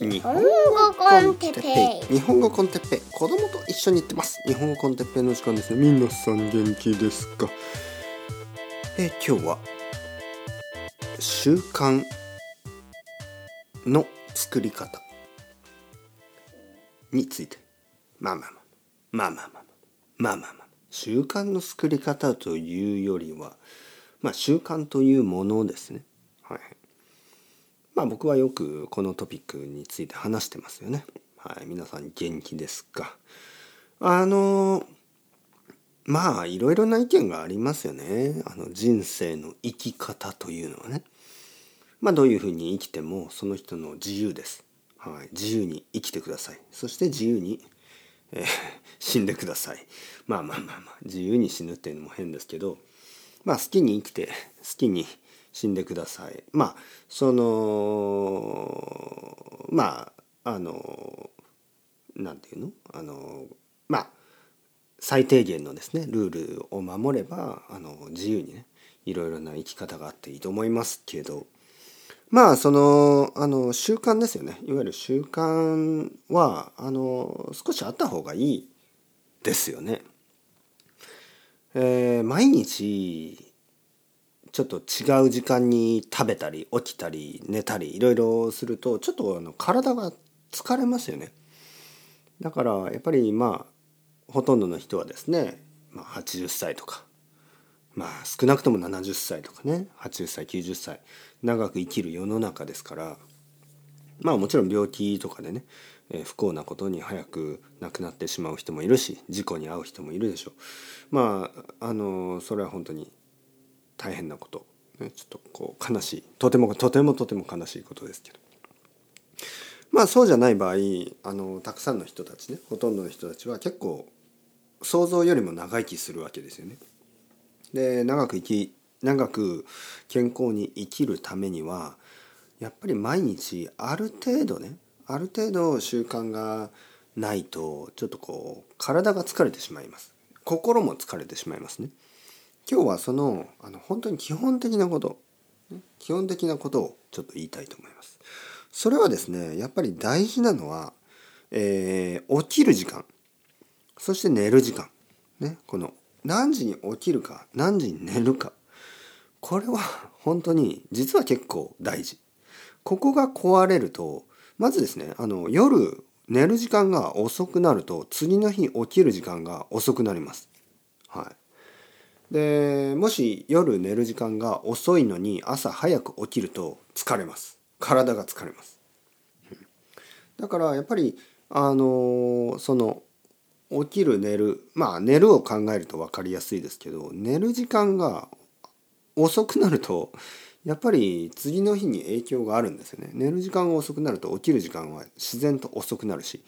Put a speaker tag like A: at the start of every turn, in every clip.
A: 日本語コンテッペイ。日本語コンテッペイ。子供と一緒に行ってます。日本語コンテッペイの時間ですね。皆さん元気ですか？え今日は習慣の作り方について。まあまあまあ。まあまあまあ。まあまあまあ。習慣の作り方というよりはまあ習慣というものですね。まあ僕はよくこのトピックについて話してますよね。はい、皆さん元気ですか？あのまあいろいろな意見がありますよね。あの人生の生き方というのはね。まあどういうふうに生きてもその人の自由です。はい、自由に生きてください。そして自由に、えー、死んでください。まあまあまあまあ自由に死ぬっていうのも変ですけど、まあ好きに生きて好きに死んでください。まあそのまああのなんていうの？あのまあ最低限のですねルールを守ればあの自由にねいろいろな生き方があっていいと思いますけどまあそのあの習慣ですよねいわゆる習慣はあの少しあった方がいいですよね。えー、毎日ちょっと違う時間に食べたり起きたり寝たりいろいろするとちょっとあの体が疲れますよね。だからやっぱりまあほとんどの人はですね、まあ、80歳とかまあ少なくとも70歳とかね80歳90歳長く生きる世の中ですからまあもちろん病気とかでね、えー、不幸なことに早く亡くなってしまう人もいるし事故に遭う人もいるでしょう。まああのそれは本当に大変なこと、ね、ちょっとこう悲しいとてもとてもとても悲しいことですけどまあそうじゃない場合あのたくさんの人たちねほとんどの人たちは結構想像よりも長生きするわけですよね。で長く生き長く健康に生きるためにはやっぱり毎日ある程度ねある程度習慣がないとちょっとこう体が疲れてしまいます心も疲れてしまいますね。今日はそのあの本当に基本的なこと基本的なことをちょっと言いたいと思います。それはですねやっぱり大事なのは、えー、起きる時間そして寝る時間、ね、この何時に起きるか何時に寝るかこれは本当に実は結構大事。ここが壊れるとまずですねあの夜寝る時間が遅くなると次の日起きる時間が遅くなります。はい。でもし夜寝る時間が遅いのに朝早く起きると疲れます。体が疲れます。だからやっぱりあのその起きる寝るまあ寝るを考えると分かりやすいですけど寝る時間が遅くなるとやっぱり次の日に影響があるんですよね。寝る時間が遅くなると起きる時間は自然と遅くなるし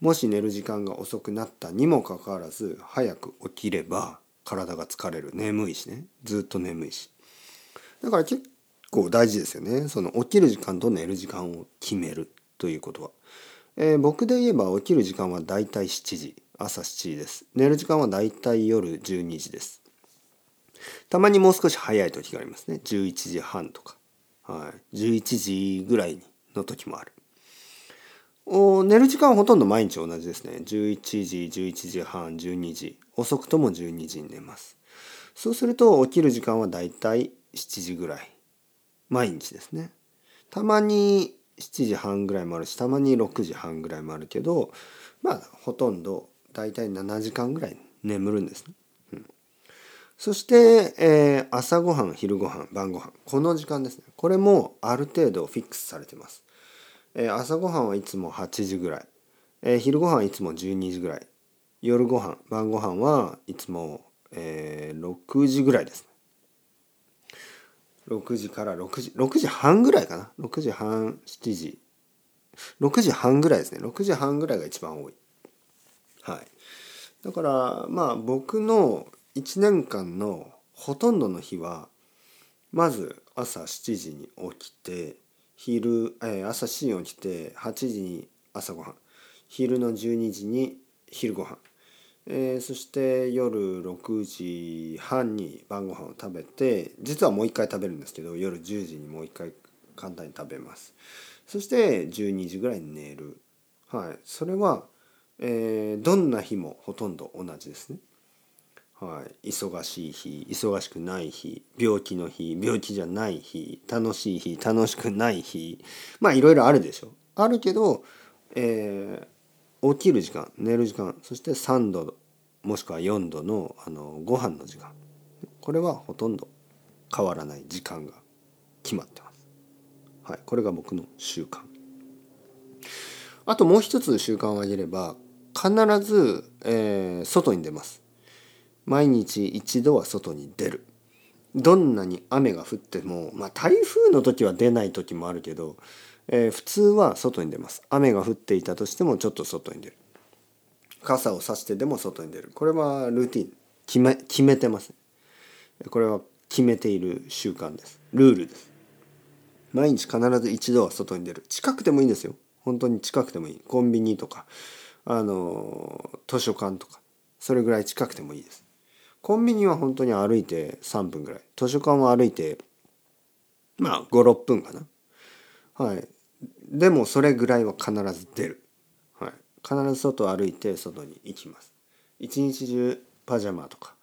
A: もし寝る時間が遅くなったにもかかわらず早く起きれば体が疲れる。眠いしね。ずっと眠いし。だから結構大事ですよね。その起きる時間と寝る時間を決める。ということは、えー、僕で言えば起きる時間はだいたい7時。朝7時です。寝る時間はだいたい夜12時です。たまにもう少し早い時がありますね。11時半とか、はい、11時ぐらいの時もある。寝る時間はほとんど毎日同じですね。11時11時半12時。遅くとも12時に寝ます。そうすると起きる時間はだいたい7時ぐらい。毎日ですね。たまに7時半ぐらいもあるしたまに6時半ぐらいもあるけどまあほとんどだいたい7時間ぐらい眠るんですね、うん、そして、えー、朝ごはん昼ごはん晩ごはん。この時間ですね。これもある程度フィックスされてます、えー、朝ごはんはいつも8時ぐらい、えー、昼ごはんはいつも12時ぐらい。夜ご飯晩ご飯はいつも、えー、6時ぐらいですね。6時から6時6時半ぐらいかな。6時半7時。6時半ぐらいですね。6時半ぐらいが一番多い。はい。だからまあ僕の1年間のほとんどの日はまず朝7時に起きて昼、えー、朝7時に起きて8時に朝ごはん。昼の12時に昼ごはん。えー、そして夜6時半に晩ご飯を食べて実はもう一回食べるんですけど夜10時にもう一回簡単に食べます。そして12時ぐらいに寝る。はい。それは、えー、どんな日もほとんど同じですね。はい、忙しい日忙しくない日病気の日病気じゃない日楽しい日楽しくない日まあいろいろあるでしょあるけど、えー、起きる時間寝る時間そして3度もしくは4度のあのご飯の時間これはほとんど変わらない時間が決まってます。はい、これが僕の習慣。あともう一つ習慣を挙げれば必ず、えー、外に出ます。毎日一度は外に出る。どんなに雨が降ってもまあ台風の時は出ない時もあるけど、えー、普通は外に出ます。雨が降っていたとしてもちょっと外に出る。傘を差してでも外に出る。これはルーティン。決め決めてます。これは決めている習慣です。ルールです。毎日必ず一度は外に出る。近くてもいいんですよ。本当に近くてもいい。コンビニとかあの図書館とかそれぐらい近くてもいいです。コンビニは本当に歩いて3分ぐらい。図書館は歩いてまあ56分かな。はい。でもそれぐらいは必ず出る、はい、必ず外歩いて外に行きます。一日中パジャマとか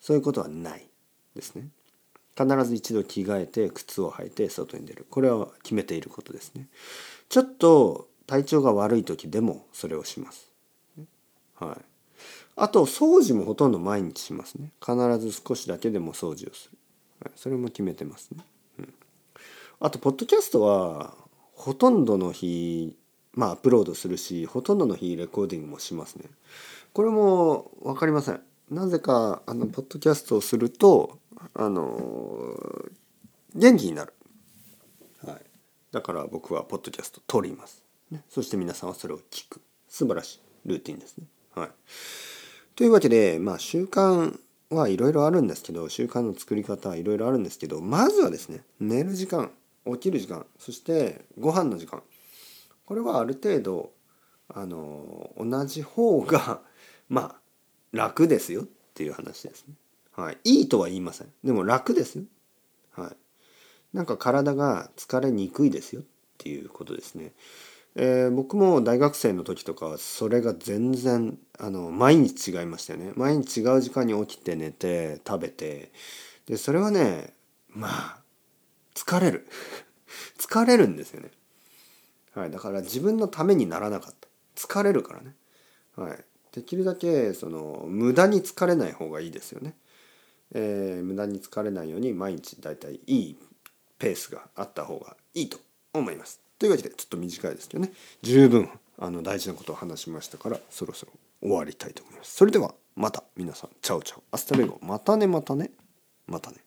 A: そういうことはないですね。必ず一度着替えて靴を履いて外に出る。これは決めていることですね。ちょっと体調が悪い時でもそれをします。はい。あと掃除もほとんど毎日しますね。必ず少しだけでも掃除をする、はい、それも決めてますね、うん、あとポッドキャストはほとんどの日まあアップロードするしほとんどの日レコーディングもしますね。これも分かりません。なぜかあのポッドキャストをするとあの元気になる、はい、だから僕はポッドキャスト撮ります、ね、そして皆さんはそれを聞く。素晴らしい。ルーティンですね。はい。というわけで、まあ、習慣はいろいろあるんですけど習慣の作り方はいろいろあるんですけどまずはですね寝る時間起きる時間そしてご飯の時間これはある程度あの同じ方が まあ楽ですよっていう話ですね。はい、いいとは言いません。でも楽ですよ。はい。なんか体が疲れにくいですよっていうことですね。えー、僕も大学生の時とかはそれが全然あの毎日違いましたよね。毎日違う時間に起きて寝て食べて。でそれはねまあ疲れる。疲れるんですよね。はい。だから自分のためにならなかった。疲れるからね。はい。できるだけその無駄に疲れない方がいいですよね。えー、無駄に疲れないように毎日だいたいいいペースがあった方がいいと思います。というわけでちょっと短いですけどね。十分あの大事なことを話しましたからそろそろ終わりたいと思います。それではまた皆さん。チャオチャオ。 Hasta luego またねまたね。またね。